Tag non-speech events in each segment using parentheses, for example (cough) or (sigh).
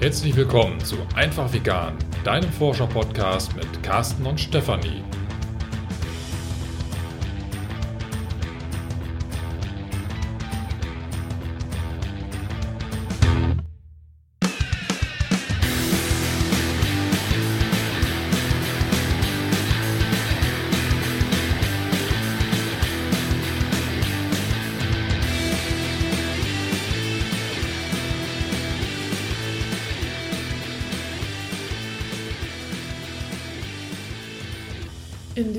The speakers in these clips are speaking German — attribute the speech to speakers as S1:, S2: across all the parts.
S1: Herzlich willkommen zu Einfach Vegan, deinem Forscher-Podcast mit Carsten und Stefanie.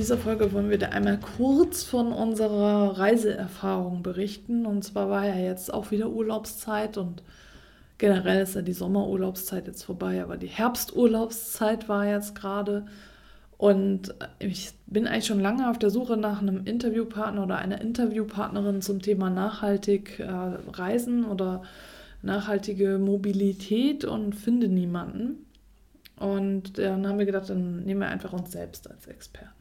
S2: Dieser Folge wollen wir dir einmal kurz von unserer Reiseerfahrung berichten. Und zwar war ja jetzt auch wieder Urlaubszeit und generell ist ja die Sommerurlaubszeit jetzt vorbei, aber die Herbsturlaubszeit war jetzt gerade. Und ich bin eigentlich schon lange auf der Suche nach einem Interviewpartner oder einer Interviewpartnerin zum Thema nachhaltig äh, Reisen oder nachhaltige Mobilität und finde niemanden. Und dann haben wir gedacht, dann nehmen wir einfach uns selbst als Experten.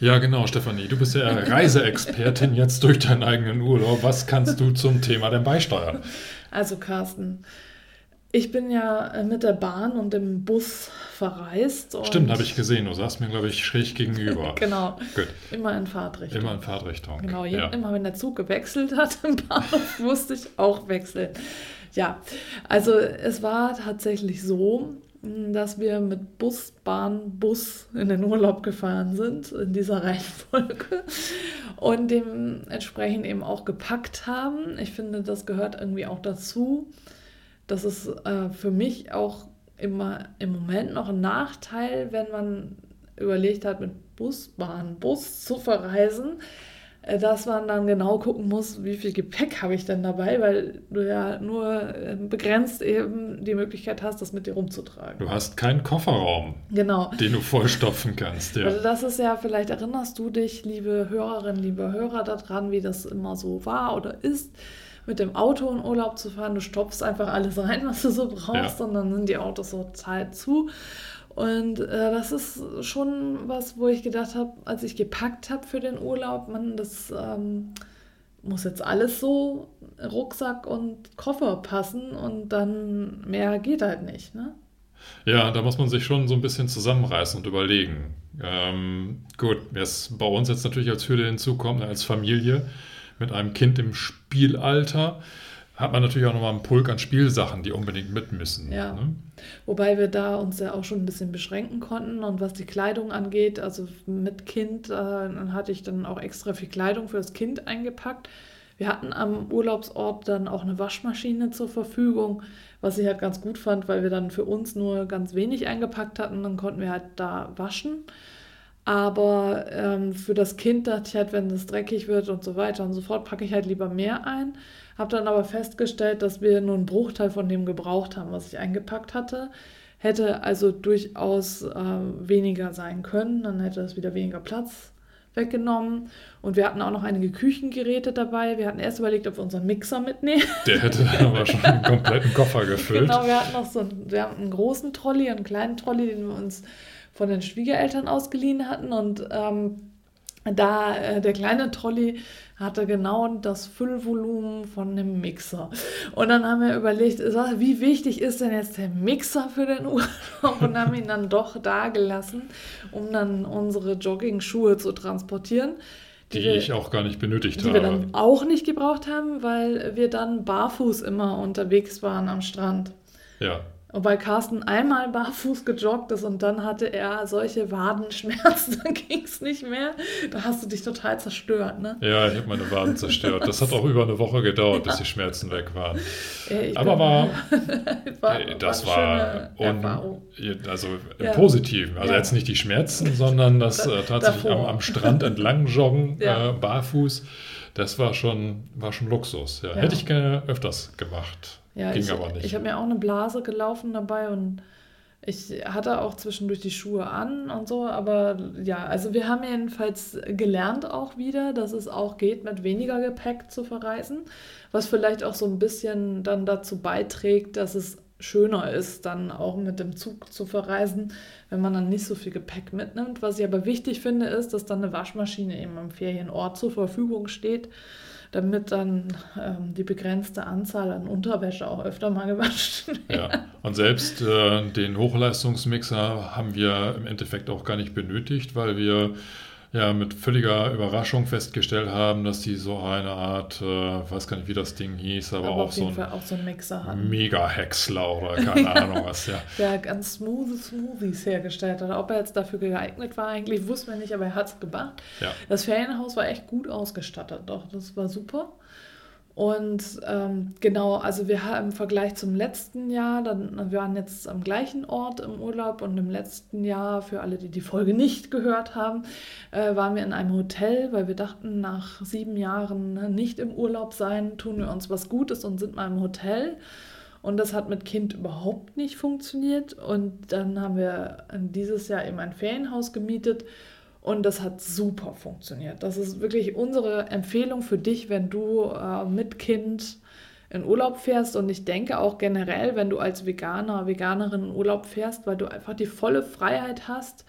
S1: Ja, genau, Stefanie. Du bist ja Reiseexpertin jetzt durch deinen eigenen Urlaub. Was kannst du zum Thema denn beisteuern?
S2: Also, Carsten, ich bin ja äh, mit der Bahn und dem Bus verreist.
S1: Stimmt, habe ich gesehen. Du saßt mir, glaube ich, schräg gegenüber. (laughs)
S2: genau. Gut. Immer in Fahrtrichtung.
S1: Immer in Fahrtrichtung.
S2: Genau, ja. immer wenn der Zug gewechselt hat (laughs) im Bahnhof, musste ich auch wechseln. Ja, also es war tatsächlich so, dass wir mit Bus, Bahn, Bus in den Urlaub gefahren sind, in dieser (laughs) Reihenfolge und dementsprechend eben auch gepackt haben. Ich finde, das gehört irgendwie auch dazu. Das ist äh, für mich auch immer im Moment noch ein Nachteil, wenn man überlegt hat, mit Bus, Bahn, Bus zu verreisen dass man dann genau gucken muss, wie viel Gepäck habe ich denn dabei, weil du ja nur äh, begrenzt eben die Möglichkeit hast, das mit dir rumzutragen.
S1: Du hast keinen Kofferraum,
S2: genau.
S1: den du vollstopfen kannst.
S2: Ja. Also das ist ja, vielleicht erinnerst du dich, liebe Hörerinnen, liebe Hörer, daran, wie das immer so war oder ist mit dem Auto in Urlaub zu fahren. Du stopfst einfach alles rein, was du so brauchst, ja. und dann sind die Autos so Zeit zu. Und äh, das ist schon was, wo ich gedacht habe, als ich gepackt habe für den Urlaub, man, das ähm, muss jetzt alles so Rucksack und Koffer passen und dann mehr geht halt nicht, ne?
S1: Ja, da muss man sich schon so ein bisschen zusammenreißen und überlegen. Ähm, gut, was bei uns jetzt natürlich als Hürde hinzukommt, als Familie mit einem Kind im Spielalter, hat man natürlich auch nochmal einen Pulk an Spielsachen, die unbedingt mit müssen.
S2: Ja. Ne? Wobei wir da uns ja auch schon ein bisschen beschränken konnten. Und was die Kleidung angeht, also mit Kind, äh, dann hatte ich dann auch extra viel Kleidung für das Kind eingepackt. Wir hatten am Urlaubsort dann auch eine Waschmaschine zur Verfügung, was ich halt ganz gut fand, weil wir dann für uns nur ganz wenig eingepackt hatten. Dann konnten wir halt da waschen. Aber ähm, für das Kind dachte ich halt, wenn es dreckig wird und so weiter und so fort, packe ich halt lieber mehr ein. Habe dann aber festgestellt, dass wir nur einen Bruchteil von dem gebraucht haben, was ich eingepackt hatte. Hätte also durchaus äh, weniger sein können, dann hätte es wieder weniger Platz weggenommen. Und wir hatten auch noch einige Küchengeräte dabei. Wir hatten erst überlegt, ob wir unseren Mixer mitnehmen.
S1: Der hätte (laughs) aber schon einen kompletten Koffer gefüllt.
S2: Genau, wir hatten noch so einen, wir hatten einen großen Trolley, einen kleinen Trolley, den wir uns von den Schwiegereltern ausgeliehen hatten. Und ähm, da äh, der kleine Trolley hatte genau das Füllvolumen von einem Mixer. Und dann haben wir überlegt, wie wichtig ist denn jetzt der Mixer für den Urlaub und haben ihn dann doch da gelassen, um dann unsere Jogging-Schuhe zu transportieren.
S1: Die, die wir, ich auch gar nicht benötigt
S2: die
S1: habe.
S2: Die wir dann auch nicht gebraucht haben, weil wir dann barfuß immer unterwegs waren am Strand.
S1: Ja.
S2: Und weil Carsten einmal barfuß gejoggt ist und dann hatte er solche Wadenschmerzen, (laughs) dann ging es nicht mehr. Da hast du dich total zerstört, ne?
S1: Ja, ich habe meine Waden zerstört. Das hat auch über eine Woche gedauert, ja. bis die Schmerzen weg waren. Ja, Aber war, (laughs) war, das war, un, also im ja. Positiven. Also jetzt nicht die Schmerzen, sondern das äh, tatsächlich am, am, Strand entlang joggen, äh, barfuß. Das war schon, war schon Luxus. Hätte ich gerne öfters gemacht.
S2: Ja, Ging ich, aber nicht. Ich habe mir auch eine Blase gelaufen dabei und ich hatte auch zwischendurch die Schuhe an und so, aber ja, also wir haben jedenfalls gelernt auch wieder, dass es auch geht, mit weniger Gepäck zu verreisen, was vielleicht auch so ein bisschen dann dazu beiträgt, dass es schöner ist, dann auch mit dem Zug zu verreisen, wenn man dann nicht so viel Gepäck mitnimmt. Was ich aber wichtig finde, ist, dass dann eine Waschmaschine eben am Ferienort zur Verfügung steht damit dann ähm, die begrenzte Anzahl an Unterwäsche auch öfter mal gewaschen
S1: wird. (laughs) Ja, und selbst äh, den Hochleistungsmixer haben wir im Endeffekt auch gar nicht benötigt, weil wir ja mit völliger Überraschung festgestellt haben, dass die so eine Art, äh, weiß gar nicht, wie das Ding hieß, aber, aber auch, so ein,
S2: auch so ein Mixer.
S1: Mega-Häcksler oder (laughs) keine Ahnung was, ja.
S2: Der ganz smooth Smoothies hergestellt hat. Ob er jetzt dafür geeignet war, eigentlich wussten wir nicht, aber er hat es gemacht. Ja. Das Ferienhaus war echt gut ausgestattet, doch, das war super. Und ähm, genau, also wir haben im Vergleich zum letzten Jahr, dann, wir waren jetzt am gleichen Ort im Urlaub und im letzten Jahr, für alle, die die Folge (laughs) nicht gehört haben, äh, waren wir in einem Hotel, weil wir dachten, nach sieben Jahren nicht im Urlaub sein, tun wir uns was Gutes und sind mal im Hotel. Und das hat mit Kind überhaupt nicht funktioniert. Und dann haben wir dieses Jahr eben ein Ferienhaus gemietet und das hat super funktioniert. Das ist wirklich unsere Empfehlung für dich, wenn du äh, mit Kind in Urlaub fährst. Und ich denke auch generell, wenn du als Veganer, Veganerin in Urlaub fährst, weil du einfach die volle Freiheit hast,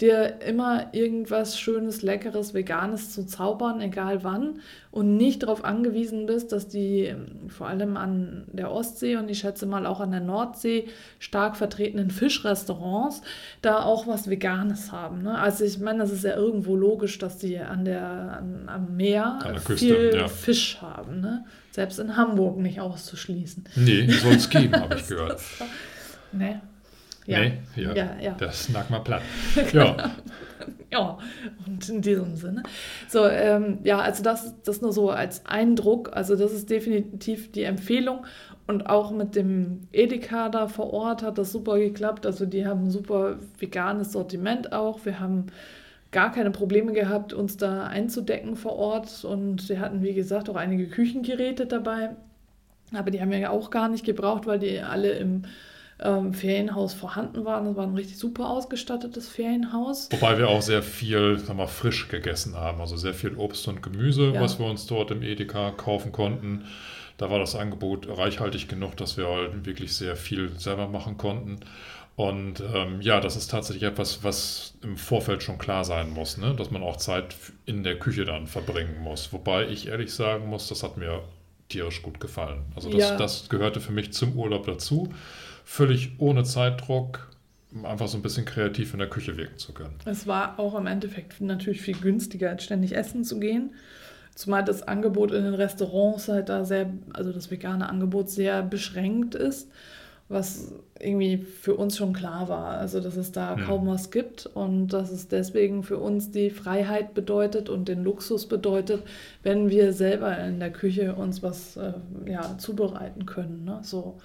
S2: dir immer irgendwas Schönes, Leckeres, Veganes zu zaubern, egal wann, und nicht darauf angewiesen bist, dass die ähm, vor allem an der Ostsee und ich schätze mal auch an der Nordsee stark vertretenen Fischrestaurants da auch was Veganes haben. Ne? Also ich meine, das ist ja irgendwo logisch, dass die an der, an, am Meer Küste, viel ja. Fisch haben. Ne? Selbst in Hamburg nicht auszuschließen.
S1: Nee, soll es geben, habe (laughs) ich gehört.
S2: nee.
S1: Ja. Nee, ja, ja, ja. das nagt mal platt. (laughs) Ja.
S2: ja, und in diesem Sinne. So, ähm, ja, also das, das nur so als Eindruck. Also das ist definitiv die Empfehlung. Und auch mit dem Edeka da vor Ort hat das super geklappt. Also die haben ein super veganes Sortiment auch. Wir haben gar keine Probleme gehabt, uns da einzudecken vor Ort. Und sie hatten, wie gesagt, auch einige Küchengeräte dabei. Aber die haben wir ja auch gar nicht gebraucht, weil die alle im ähm, Ferienhaus vorhanden waren. Das war ein richtig super ausgestattetes Ferienhaus.
S1: Wobei wir auch sehr viel sagen wir, frisch gegessen haben, also sehr viel Obst und Gemüse, ja. was wir uns dort im Edeka kaufen konnten. Da war das Angebot reichhaltig genug, dass wir halt wirklich sehr viel selber machen konnten. Und ähm, ja, das ist tatsächlich etwas, was im Vorfeld schon klar sein muss, ne? dass man auch Zeit in der Küche dann verbringen muss. Wobei ich ehrlich sagen muss, das hat mir tierisch gut gefallen. Also das, ja. das gehörte für mich zum Urlaub dazu völlig ohne Zeitdruck einfach so ein bisschen kreativ in der Küche wirken zu können.
S2: Es war auch im Endeffekt natürlich viel günstiger, als ständig essen zu gehen. Zumal das Angebot in den Restaurants halt da sehr, also das vegane Angebot sehr beschränkt ist, was irgendwie für uns schon klar war. Also, dass es da hm. kaum was gibt und dass es deswegen für uns die Freiheit bedeutet und den Luxus bedeutet, wenn wir selber in der Küche uns was äh, ja, zubereiten können. Ne? So.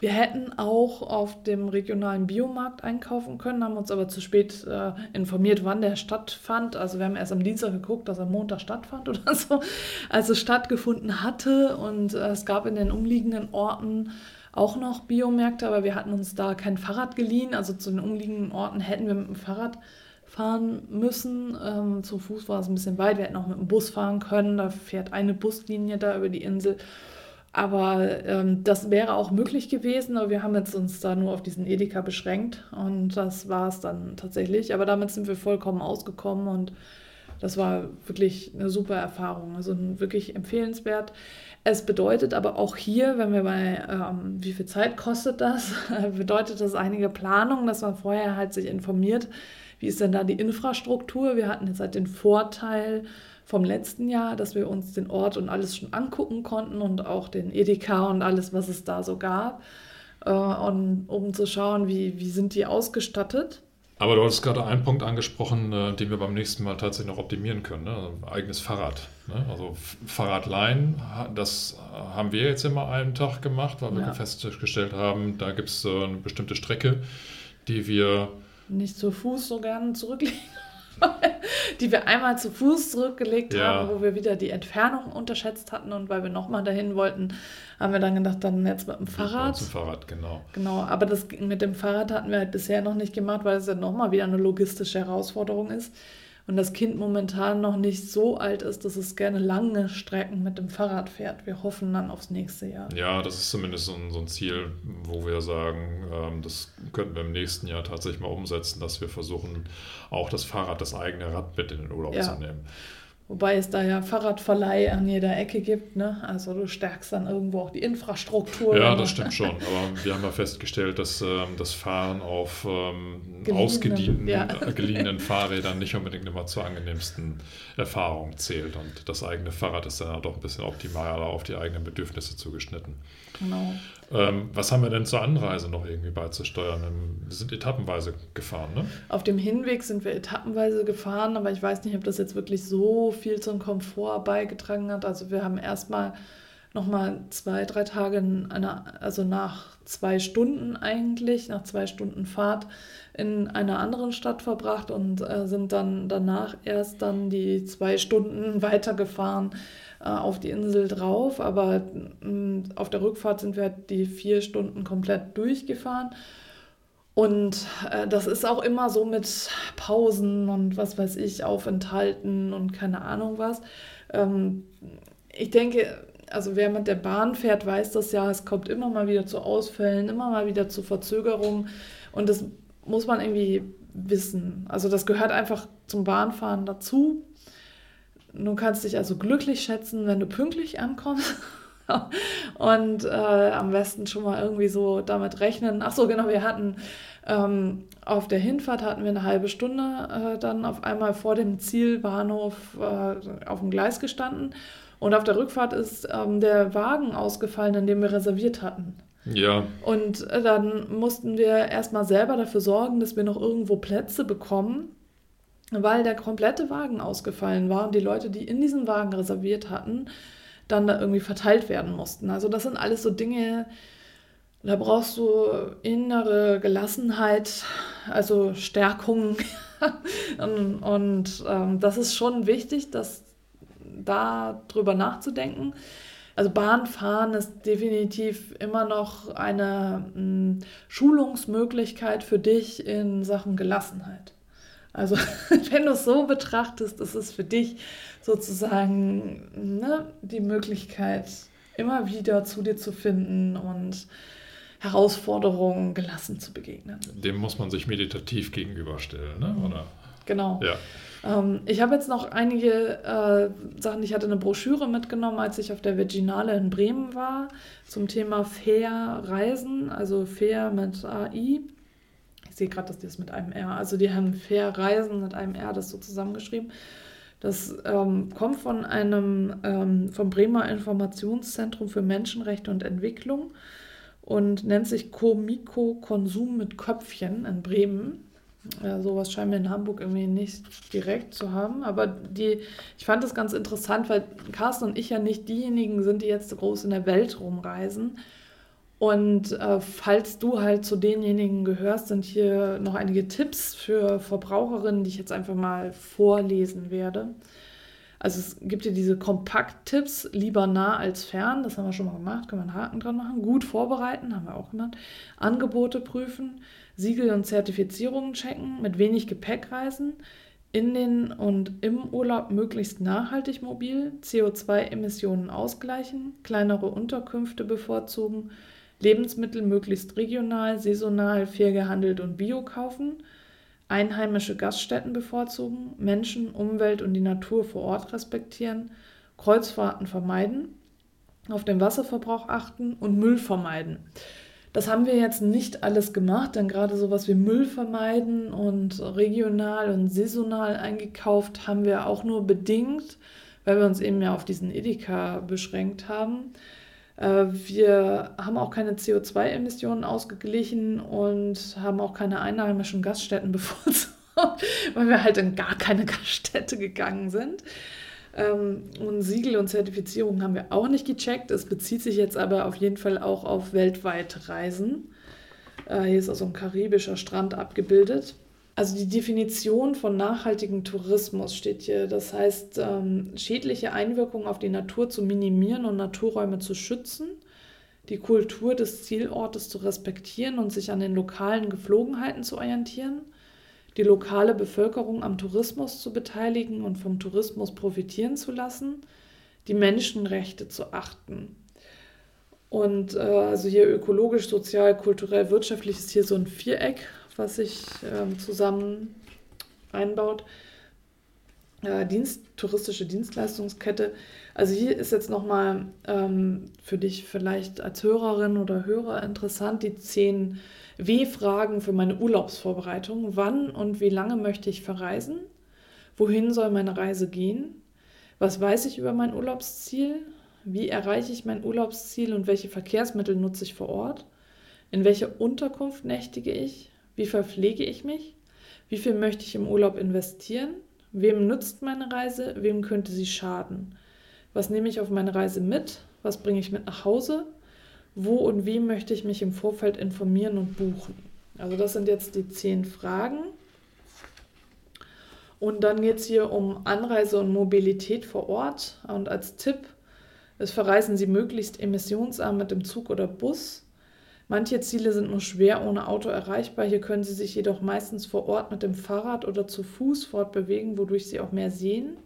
S2: Wir hätten auch auf dem regionalen Biomarkt einkaufen können, haben uns aber zu spät äh, informiert, wann der stattfand. Also wir haben erst am Dienstag geguckt, dass er Montag stattfand (laughs) oder so. Also stattgefunden hatte und äh, es gab in den umliegenden Orten auch noch Biomärkte, aber wir hatten uns da kein Fahrrad geliehen. Also zu den umliegenden Orten hätten wir mit dem Fahrrad fahren müssen. Ähm, zu Fuß war es ein bisschen weit. Wir hätten auch mit dem Bus fahren können. Da fährt eine Buslinie da über die Insel. Aber ähm, das wäre auch möglich gewesen, aber wir haben jetzt uns da nur auf diesen Edeka beschränkt und das war es dann tatsächlich. Aber damit sind wir vollkommen ausgekommen und das war wirklich eine super Erfahrung, also wirklich empfehlenswert. Es bedeutet aber auch hier, wenn wir bei, ähm, wie viel Zeit kostet das, (laughs) bedeutet das einige Planung, dass man vorher halt sich informiert, wie ist denn da die Infrastruktur. Wir hatten jetzt halt den Vorteil, vom letzten Jahr, dass wir uns den Ort und alles schon angucken konnten und auch den Edeka und alles, was es da so gab, äh, und, um zu schauen, wie, wie sind die ausgestattet.
S1: Aber du hattest gerade einen Punkt angesprochen, äh, den wir beim nächsten Mal tatsächlich noch optimieren können. Ne? Also eigenes Fahrrad. Ne? Also Fahrradleihen, das haben wir jetzt immer einen Tag gemacht, weil wir ja. festgestellt haben, da gibt es äh, eine bestimmte Strecke, die wir
S2: nicht zu Fuß so gerne zurücklegen (laughs) die wir einmal zu Fuß zurückgelegt ja. haben, wo wir wieder die Entfernung unterschätzt hatten und weil wir nochmal dahin wollten, haben wir dann gedacht, dann jetzt mit dem Fahrrad. Mit
S1: dem Fahrrad, genau.
S2: Genau, aber das mit dem Fahrrad hatten wir halt bisher noch nicht gemacht, weil es ja nochmal wieder eine logistische Herausforderung ist und das Kind momentan noch nicht so alt ist, dass es gerne lange Strecken mit dem Fahrrad fährt. Wir hoffen dann aufs nächste Jahr.
S1: Ja, das ist zumindest so ein, so ein Ziel, wo wir sagen, ähm, das könnten wir im nächsten Jahr tatsächlich mal umsetzen, dass wir versuchen, auch das Fahrrad, das eigene Rad mit in den Urlaub ja. zu nehmen.
S2: Wobei es da ja Fahrradverleih an jeder Ecke gibt. Ne? Also du stärkst dann irgendwo auch die Infrastruktur.
S1: Ja, das stimmt schon. Aber wir haben ja festgestellt, dass ähm, das Fahren auf ähm, ausgedienten, ja. geliehenen Fahrrädern nicht unbedingt immer zur angenehmsten Erfahrung zählt. Und das eigene Fahrrad ist dann doch ein bisschen optimaler auf die eigenen Bedürfnisse zugeschnitten. Genau. Ähm, was haben wir denn zur Anreise noch irgendwie beizusteuern? Wir sind etappenweise gefahren, ne?
S2: Auf dem Hinweg sind wir etappenweise gefahren, aber ich weiß nicht, ob das jetzt wirklich so viel zum Komfort beigetragen hat. Also wir haben erstmal nochmal zwei, drei Tage, in einer, also nach zwei Stunden eigentlich, nach zwei Stunden Fahrt in einer anderen Stadt verbracht und äh, sind dann danach erst dann die zwei Stunden (laughs) weitergefahren äh, auf die Insel drauf. Aber mm, auf der Rückfahrt sind wir halt die vier Stunden komplett durchgefahren. Und äh, das ist auch immer so mit Pausen und was weiß ich, Aufenthalten und keine Ahnung was. Ähm, ich denke, also wer mit der Bahn fährt, weiß das ja, es kommt immer mal wieder zu Ausfällen, immer mal wieder zu Verzögerungen. Und das muss man irgendwie wissen. Also das gehört einfach zum Bahnfahren dazu. Du kannst dich also glücklich schätzen, wenn du pünktlich ankommst. (laughs) und äh, am besten schon mal irgendwie so damit rechnen. Ach so, genau, wir hatten ähm, auf der Hinfahrt hatten wir eine halbe Stunde äh, dann auf einmal vor dem Zielbahnhof äh, auf dem Gleis gestanden. Und auf der Rückfahrt ist ähm, der Wagen ausgefallen, in dem wir reserviert hatten. Ja. Und äh, dann mussten wir erstmal selber dafür sorgen, dass wir noch irgendwo Plätze bekommen, weil der komplette Wagen ausgefallen war und die Leute, die in diesem Wagen reserviert hatten, dann da irgendwie verteilt werden mussten. Also das sind alles so Dinge, da brauchst du innere Gelassenheit, also Stärkung. (laughs) und, und ähm, das ist schon wichtig, dass da drüber nachzudenken. Also Bahnfahren ist definitiv immer noch eine mh, hm, Schulungsmöglichkeit für dich in Sachen Gelassenheit. Also (laughs) wenn du es so betrachtest, ist es für dich sozusagen ne, die Möglichkeit, immer wieder zu dir zu finden und Herausforderungen gelassen zu begegnen.
S1: Dem muss man sich meditativ gegenüberstellen, ne? oder?
S2: Genau. Ja. Ähm, ich habe jetzt noch einige äh, Sachen. Ich hatte eine Broschüre mitgenommen, als ich auf der Virginale in Bremen war, zum Thema Fair Reisen, also Fair mit AI. Sehe gerade, dass die das mit einem R, also die haben Fair Reisen mit einem R, das so zusammengeschrieben. Das ähm, kommt von einem, ähm, vom Bremer Informationszentrum für Menschenrechte und Entwicklung und nennt sich Komiko Konsum mit Köpfchen in Bremen. Ja, sowas scheinen wir in Hamburg irgendwie nicht direkt zu haben. Aber die, ich fand das ganz interessant, weil Carsten und ich ja nicht diejenigen sind, die jetzt groß in der Welt rumreisen. Und äh, falls du halt zu denjenigen gehörst, sind hier noch einige Tipps für Verbraucherinnen, die ich jetzt einfach mal vorlesen werde. Also es gibt hier diese Kompakt-Tipps, lieber nah als fern, das haben wir schon mal gemacht, können wir einen Haken dran machen. Gut vorbereiten, haben wir auch gemacht. Angebote prüfen, Siegel und Zertifizierungen checken, mit wenig Gepäck reisen, in den und im Urlaub möglichst nachhaltig mobil, CO2-Emissionen ausgleichen, kleinere Unterkünfte bevorzugen, Lebensmittel möglichst regional, saisonal, fair gehandelt und bio kaufen, einheimische Gaststätten bevorzugen, Menschen, Umwelt und die Natur vor Ort respektieren, Kreuzfahrten vermeiden, auf den Wasserverbrauch achten und Müll vermeiden. Das haben wir jetzt nicht alles gemacht, denn gerade sowas wie Müll vermeiden und regional und saisonal eingekauft haben wir auch nur bedingt, weil wir uns eben ja auf diesen Edeka beschränkt haben. Äh, wir haben auch keine CO2-Emissionen ausgeglichen und haben auch keine einheimischen Gaststätten (laughs) bevorzugt, weil wir halt in gar keine Gaststätte gegangen sind. Ähm, und Siegel und Zertifizierung haben wir auch nicht gecheckt. Es bezieht sich jetzt aber auf jeden Fall auch auf weltweite Reisen. Äh, hier ist also ein karibischer Strand abgebildet. Also die Definition von nachhaltigem Tourismus steht hier. Das heißt, ähm, schädliche Einwirkungen auf die Natur zu minimieren und Naturräume zu schützen, die Kultur des Zielortes zu respektieren und sich an den lokalen Geflogenheiten zu orientieren, die lokale Bevölkerung am Tourismus zu beteiligen und vom Tourismus profitieren zu lassen, die Menschenrechte zu achten. Und äh, also hier ökologisch, sozial, kulturell, wirtschaftlich ist hier so ein Viereck, was sich ähm, zusammen einbaut. äh, Dienst, touristische Dienstleistungskette. Also hier ist jetzt nochmal ähm, für dich vielleicht als Hörerin oder Hörer interessant die zehn W-Fragen für meine Urlaubsvorbereitung. Wann und wie lange möchte ich verreisen? Wohin soll meine Reise gehen? Was weiß ich über mein Urlaubsziel? Wie erreiche ich mein Urlaubsziel und welche Verkehrsmittel nutze ich vor Ort? In welcher Unterkunft nächtige ich? Wie verpflege ich mich? Wie viel möchte ich im Urlaub investieren? Wem nützt meine Reise? Wem könnte sie schaden? Was nehme ich auf meine Reise mit? Was bringe ich mit nach Hause? Wo und wie möchte ich mich im Vorfeld informieren und buchen? Also das sind jetzt die zehn Fragen. Und dann geht es hier um Anreise und Mobilität vor Ort. Und als Tipp ist, verreisen Sie möglichst emissionsarm mit dem Zug oder Bus. Manche Ziele sind nur schwer ohne Auto erreichbar. Hier können Sie sich jedoch meistens vor Ort mit dem Fahrrad oder zu Fuß fortbewegen, wodurch Sie auch mehr sehen.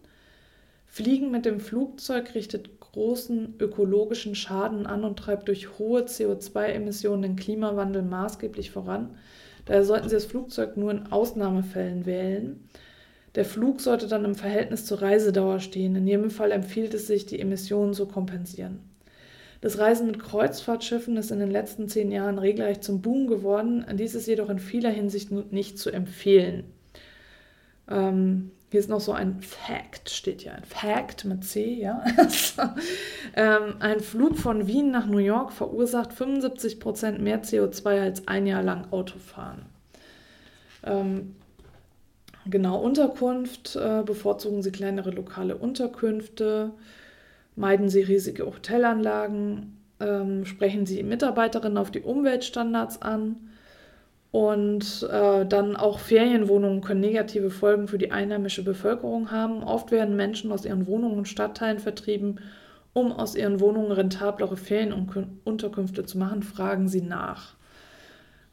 S2: Fliegen mit dem Flugzeug richtet großen ökologischen Schaden an und treibt durch hohe CO2-Emissionen den Klimawandel maßgeblich voran. Daher sollten Sie das Flugzeug nur in Ausnahmefällen wählen. Der Flug sollte dann im Verhältnis zur Reisedauer stehen. In jedem Fall empfiehlt es sich, die Emissionen zu kompensieren. Das Reisen mit Kreuzfahrtschiffen ist in den letzten zehn Jahren regelrecht zum Boom geworden. Dies ist jedoch in vieler Hinsicht nicht zu empfehlen. Ähm, hier ist noch so ein Fact, steht ja ein Fact mit C, ja. (laughs) ähm, ein Flug von Wien nach New York verursacht 75 Prozent mehr CO2 als ein Jahr lang Autofahren. Ähm, genau, Unterkunft äh, bevorzugen Sie kleinere lokale Unterkünfte. Meiden Sie riesige Hotelanlagen, ähm, sprechen Sie Mitarbeiterinnen auf die Umweltstandards an und äh, dann auch Ferienwohnungen können negative Folgen für die einheimische Bevölkerung haben. Oft werden Menschen aus ihren Wohnungen und Stadtteilen vertrieben, um aus ihren Wohnungen rentablere Ferienunterkünfte zu machen. Fragen Sie nach.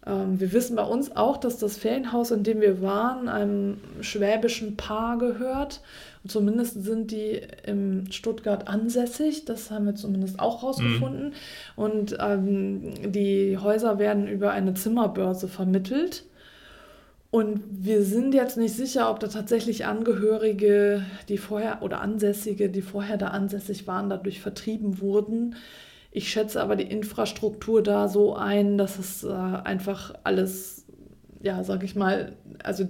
S2: Ähm, wir wissen bei uns auch, dass das Ferienhaus, in dem wir waren, einem schwäbischen Paar gehört. Und zumindest sind die in Stuttgart ansässig. Das haben wir zumindest auch rausgefunden. Mhm. Und ähm, die Häuser werden über eine Zimmerbörse vermittelt. Und wir sind jetzt nicht sicher, ob da tatsächlich Angehörige, die vorher oder Ansässige, die vorher da ansässig waren, dadurch vertrieben wurden. Ich schätze aber die Infrastruktur da so ein, dass es äh, einfach alles, ja, sag ich mal, also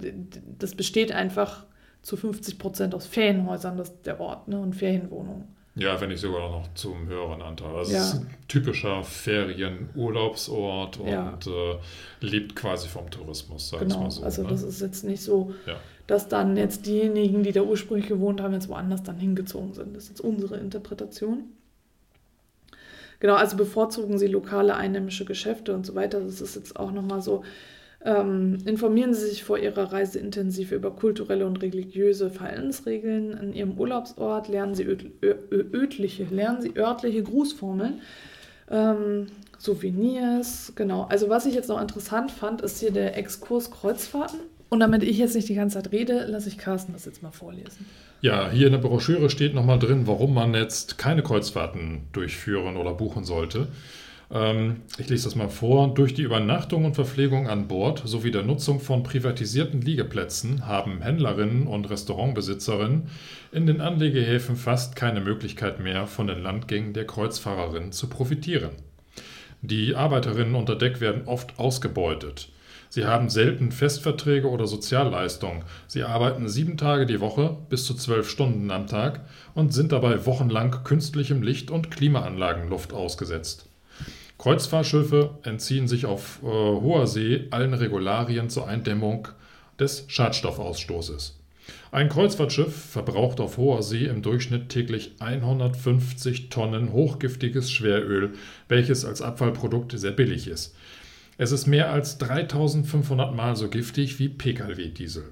S2: das besteht einfach zu 50 Prozent aus Ferienhäusern, das der Ort ne, und Ferienwohnungen.
S1: Ja, wenn nicht sogar noch zum höheren Anteil. Also ja. es ist ein typischer Ferienurlaubsort und ja. äh, lebt quasi vom Tourismus,
S2: sag genau. ich mal so. Also ne? das ist jetzt nicht so, ja. dass dann jetzt diejenigen, die da ursprünglich gewohnt haben, jetzt woanders dann hingezogen sind. Das ist jetzt unsere Interpretation. Genau, also bevorzugen sie lokale einheimische Geschäfte und so weiter. Das ist jetzt auch nochmal so. Ähm, informieren Sie sich vor Ihrer Reise intensiv über kulturelle und religiöse Verhaltensregeln in Ihrem Urlaubsort. Lernen Sie örtliche, lernen Sie örtliche Grußformeln. Ähm, Souvenirs, genau. Also was ich jetzt noch interessant fand, ist hier der Exkurs Kreuzfahrten. Und damit ich jetzt nicht die ganze Zeit rede, lasse ich Carsten das jetzt mal vorlesen.
S1: Ja, hier in der Broschüre steht nochmal drin, warum man jetzt keine Kreuzfahrten durchführen oder buchen sollte. Ähm, ich lese das mal vor. Durch die Übernachtung und Verpflegung an Bord sowie der Nutzung von privatisierten Liegeplätzen haben Händlerinnen und Restaurantbesitzerinnen in den Anlegehäfen fast keine Möglichkeit mehr, von den Landgängen der Kreuzfahrerinnen zu profitieren. Die Arbeiterinnen unter Deck werden oft ausgebeutet. Sie haben selten Festverträge oder Sozialleistungen. Sie arbeiten sieben Tage die Woche bis zu zwölf Stunden am Tag und sind dabei wochenlang künstlichem Licht und Klimaanlagenluft ausgesetzt. Kreuzfahrtschiffe entziehen sich auf äh, hoher See allen Regularien zur Eindämmung des Schadstoffausstoßes. Ein Kreuzfahrtschiff verbraucht auf hoher See im Durchschnitt täglich 150 Tonnen hochgiftiges Schweröl, welches als Abfallprodukt sehr billig ist. Es ist mehr als 3500 Mal so giftig wie Pkw-Diesel.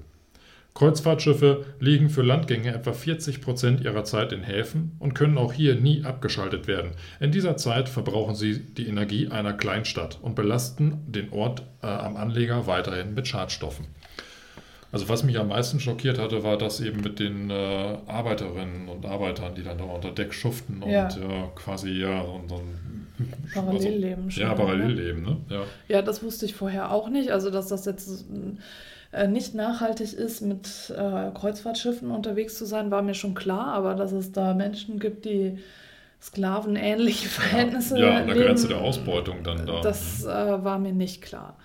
S1: Kreuzfahrtschiffe liegen für Landgänge etwa 40 Prozent ihrer Zeit in Häfen und können auch hier nie abgeschaltet werden. In dieser Zeit verbrauchen sie die Energie einer Kleinstadt und belasten den Ort äh, am Anleger weiterhin mit Schadstoffen. Also was mich am meisten schockiert hatte, war das eben mit den äh, Arbeiterinnen und Arbeitern, die dann da unter Deck schuften und ja. äh, quasi ja so, so ein (laughs)
S2: Parallelleben.
S1: Also, ja, Parallelleben, ne?
S2: Ja. ja, das wusste ich vorher auch nicht. Also dass das jetzt äh, nicht nachhaltig ist, mit äh, Kreuzfahrtschiffen unterwegs zu sein, war mir schon klar, aber dass es da Menschen gibt, die sklavenähnliche Verhältnisse
S1: ja, ja, an der leben, Grenze der Ausbeutung dann da.
S2: Das mhm. äh, war mir nicht klar.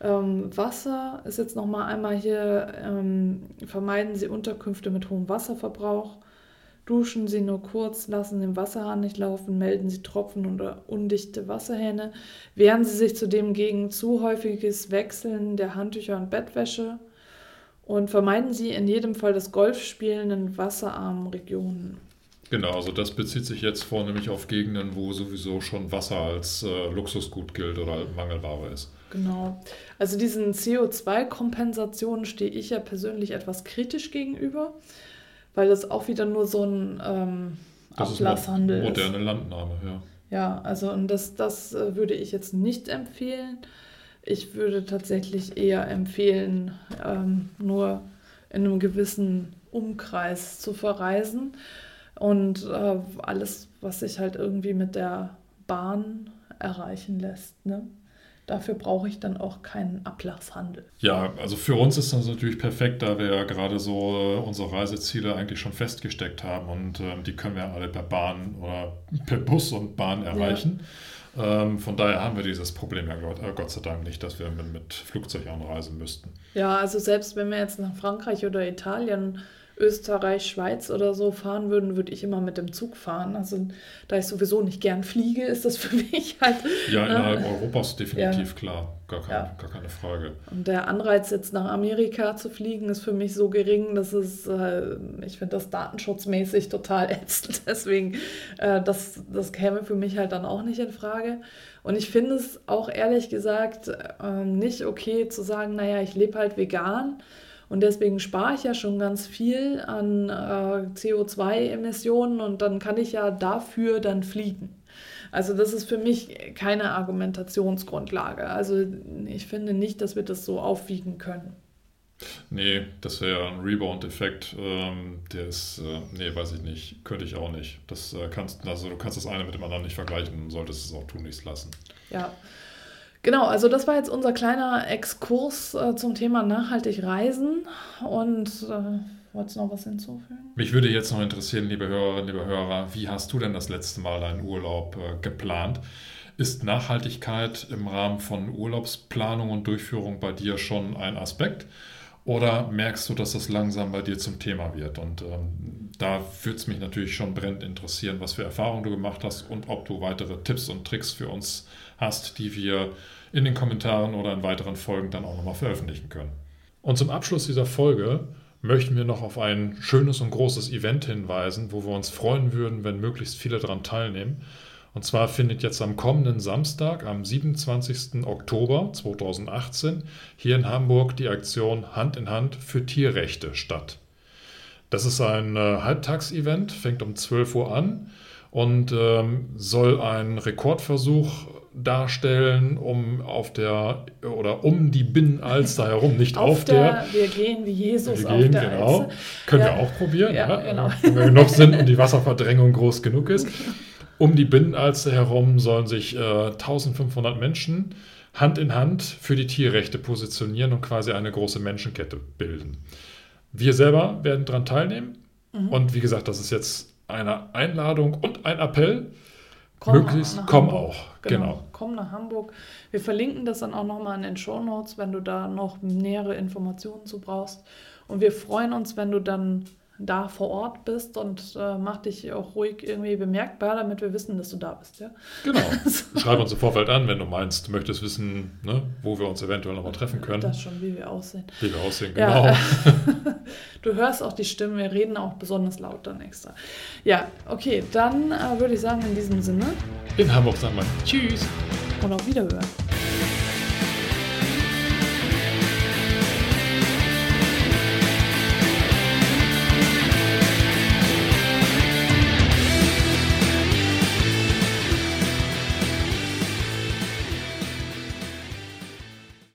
S2: Ähm, Wasser ist jetzt nochmal einmal hier, ähm, vermeiden Sie Unterkünfte mit hohem Wasserverbrauch. Duschen Sie nur kurz, lassen den Wasserhahn nicht laufen, melden Sie Tropfen oder undichte Wasserhähne. Wehren Sie sich zudem gegen zu häufiges Wechseln der Handtücher und Bettwäsche. Und vermeiden Sie in jedem Fall das Golfspielen in wasserarmen Regionen.
S1: Genau, also das bezieht sich jetzt vornehmlich auf Gegenden, wo sowieso schon Wasser als äh, Luxusgut gilt oder Mangelware ist.
S2: Genau. Also diesen CO2-Kompensationen stehe ich ja persönlich etwas kritisch gegenüber weil das auch wieder nur so ein ähm, Ablasshandel
S1: ist. Moderne Landnahme, ja.
S2: Ja, also und das, das äh, würde ich jetzt nicht empfehlen. Ich würde tatsächlich eher empfehlen, ähm, nur in einem gewissen Umkreis zu verreisen und äh, alles, was sich halt irgendwie mit der Bahn erreichen lässt. Ne? Dafür brauche ich dann auch keinen Ablasshandel.
S1: Ja, also für uns ist das natürlich perfekt, da wir ja gerade so äh, unsere Reiseziele eigentlich schon festgesteckt haben und äh, die können wir alle per Bahn oder (laughs) per Bus und Bahn erreichen. Ja. Ähm, von daher haben wir dieses Problem ja Gott, äh, Gott sei Dank nicht, dass wir mit, mit Flugzeug anreisen müssten.
S2: Ja, also selbst wenn wir jetzt nach Frankreich oder Italien Österreich, Schweiz oder so fahren würden, würde ich immer mit dem Zug fahren. Also da ich sowieso nicht gern fliege, (laughs) ist das für mich halt.
S1: Ja, innerhalb äh, Europas definitiv ja. klar, gar, kein, ja. gar keine Frage.
S2: Und der Anreiz, jetzt nach Amerika zu fliegen, ist für mich so gering, dass es, äh, ich finde das datenschutzmäßig total (laughs) ätzend. Deswegen, äh, das, das käme für mich halt dann auch nicht in Frage. Und ich finde es auch ehrlich gesagt äh, nicht okay zu sagen, naja, ich lebe halt vegan und deswegen spare ich ja schon ganz viel an äh, CO2-Emissionen und dann kann ich ja dafür dann fliegen. Also das ist für mich keine Argumentationsgrundlage. Also ich finde nicht, dass wir das so aufwiegen können.
S1: Nee, das wäre ein Rebound-Effekt. Ähm, der ist, äh, nee, weiß ich nicht. Könnte ich auch nicht. Das äh, kannst, also du kannst das eine mit dem anderen nicht vergleichen und solltest es auch tun, nichts lassen.
S2: Ja, Genau, also das war jetzt unser kleiner Exkurs äh, zum Thema nachhaltig reisen. Und äh, wolltest du noch was hinzufügen?
S1: Mich würde jetzt noch interessieren, liebe Hörerinnen, liebe Hörer, wie hast du denn das letzte Mal deinen Urlaub äh, geplant? Ist Nachhaltigkeit im Rahmen von Urlaubsplanung und Durchführung bei dir schon ein Aspekt? Oder merkst du, dass das langsam bei dir zum Thema wird? Und ähm, da würde es mich natürlich schon brennend interessieren, was für Erfahrungen du gemacht hast und ob du weitere Tipps und Tricks für uns hast, die wir in den Kommentaren oder in weiteren Folgen dann auch nochmal veröffentlichen können. Und zum Abschluss dieser Folge möchten wir noch auf ein schönes und großes Event hinweisen, wo wir uns freuen würden, wenn möglichst viele daran teilnehmen. Und zwar findet jetzt am kommenden Samstag, am 27. Oktober 2018, hier in Hamburg die Aktion Hand in Hand für Tierrechte statt. Das ist ein äh, Halbtagsevent, fängt um 12 Uhr an und ähm, soll ein Rekordversuch darstellen, um auf der oder um die Binnenalster herum, nicht (laughs) auf, auf der,
S2: der, Wir gehen wie Jesus
S1: wir gehen, auf der genau. Alster. Können ja. wir auch probieren, ja, ja. Genau. wenn wir genug sind und die Wasserverdrängung groß genug ist. Um die Binnenalster herum sollen sich äh, 1500 Menschen Hand in Hand für die Tierrechte positionieren und quasi eine große Menschenkette bilden. Wir selber werden daran teilnehmen. Mhm. Und wie gesagt, das ist jetzt eine Einladung und ein Appell. Komm Möglichst komm auch. Genau. genau.
S2: Komm nach Hamburg. Wir verlinken das dann auch nochmal in den Show Notes, wenn du da noch nähere Informationen zu brauchst. Und wir freuen uns, wenn du dann da vor Ort bist und äh, mach dich auch ruhig irgendwie bemerkbar, damit wir wissen, dass du da bist. Ja?
S1: Genau. (laughs) Schreib uns im Vorfeld an, wenn du meinst, du möchtest wissen, ne, wo wir uns eventuell nochmal treffen können.
S2: Das schon, wie wir aussehen.
S1: Wie wir aussehen, genau. Ja, (laughs)
S2: du hörst auch die Stimmen, wir reden auch besonders laut dann extra. Ja, okay, dann äh, würde ich sagen, in diesem Sinne.
S1: In Hamburg sagen wir Tschüss.
S2: Und auf Wiederhören.